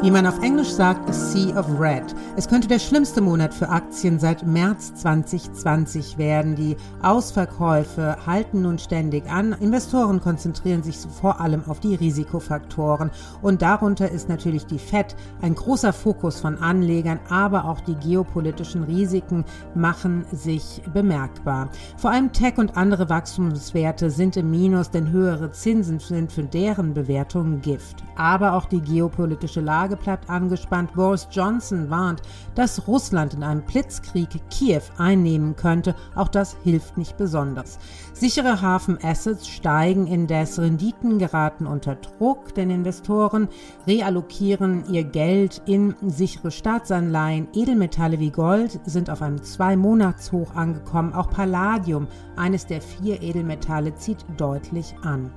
Wie man auf Englisch sagt, a Sea of Red. Es könnte der schlimmste Monat für Aktien seit März 2020 werden. Die Ausverkäufe halten nun ständig an. Investoren konzentrieren sich vor allem auf die Risikofaktoren. Und darunter ist natürlich die FED ein großer Fokus von Anlegern, aber auch die geopolitischen Risiken machen sich bemerkbar. Vor allem Tech und andere Wachstumswerte sind im Minus, denn höhere Zinsen sind für deren Bewertung Gift. Aber auch die geopolitische Lage bleibt angespannt. Boris Johnson warnt, dass Russland in einem Blitzkrieg Kiew einnehmen könnte. Auch das hilft nicht besonders. Sichere Hafenassets steigen indes, Renditen geraten unter Druck, denn Investoren reallokieren ihr Geld in sichere Staatsanleihen. Edelmetalle wie Gold sind auf einem Zwei-Monats-Hoch angekommen. Auch Palladium, eines der vier Edelmetalle, zieht deutlich an.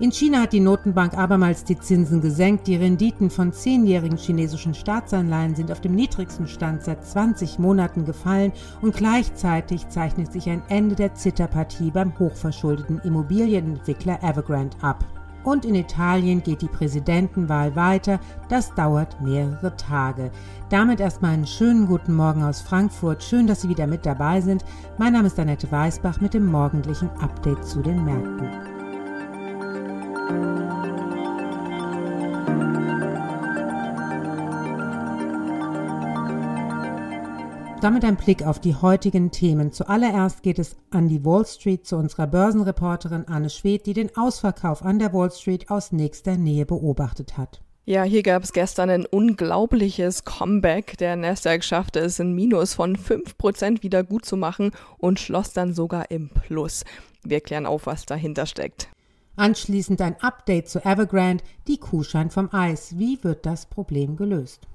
In China hat die Notenbank abermals die Zinsen gesenkt. Die Renditen von zehnjährigen chinesischen Staatsanleihen sind auf dem niedrigsten Stand seit 20 Monaten gefallen und gleichzeitig zeichnet sich ein Ende der Zitterpartie beim hochverschuldeten Immobilienentwickler Evergrande ab. Und in Italien geht die Präsidentenwahl weiter. Das dauert mehrere Tage. Damit erstmal einen schönen guten Morgen aus Frankfurt. Schön, dass Sie wieder mit dabei sind. Mein Name ist Annette Weißbach mit dem morgendlichen Update zu den Märkten. Damit ein Blick auf die heutigen Themen. Zuallererst geht es an die Wall Street zu unserer Börsenreporterin Anne Schwedt, die den Ausverkauf an der Wall Street aus nächster Nähe beobachtet hat. Ja, hier gab es gestern ein unglaubliches Comeback. Der Nasdaq schaffte es, ein Minus von 5% wieder gut zu machen und schloss dann sogar im Plus. Wir klären auf, was dahinter steckt. Anschließend ein Update zu Evergrande, die Kuh scheint vom Eis. Wie wird das Problem gelöst?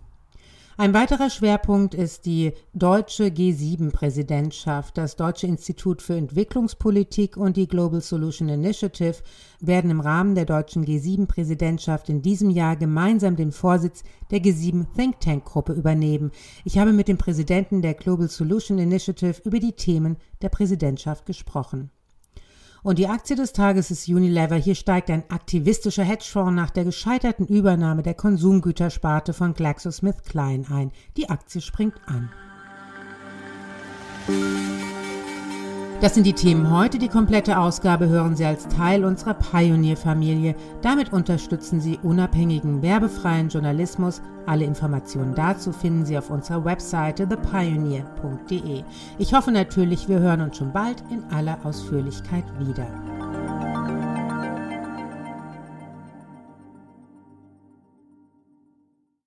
Ein weiterer Schwerpunkt ist die deutsche G7-Präsidentschaft. Das Deutsche Institut für Entwicklungspolitik und die Global Solution Initiative werden im Rahmen der deutschen G7-Präsidentschaft in diesem Jahr gemeinsam den Vorsitz der G7 Think Tank Gruppe übernehmen. Ich habe mit dem Präsidenten der Global Solution Initiative über die Themen der Präsidentschaft gesprochen. Und die Aktie des Tages ist Unilever. Hier steigt ein aktivistischer Hedgefonds nach der gescheiterten Übernahme der Konsumgütersparte von GlaxoSmithKline ein. Die Aktie springt an. Das sind die Themen heute. Die komplette Ausgabe hören Sie als Teil unserer Pioneer-Familie. Damit unterstützen Sie unabhängigen, werbefreien Journalismus. Alle Informationen dazu finden Sie auf unserer Webseite thepioneer.de. Ich hoffe natürlich, wir hören uns schon bald in aller Ausführlichkeit wieder.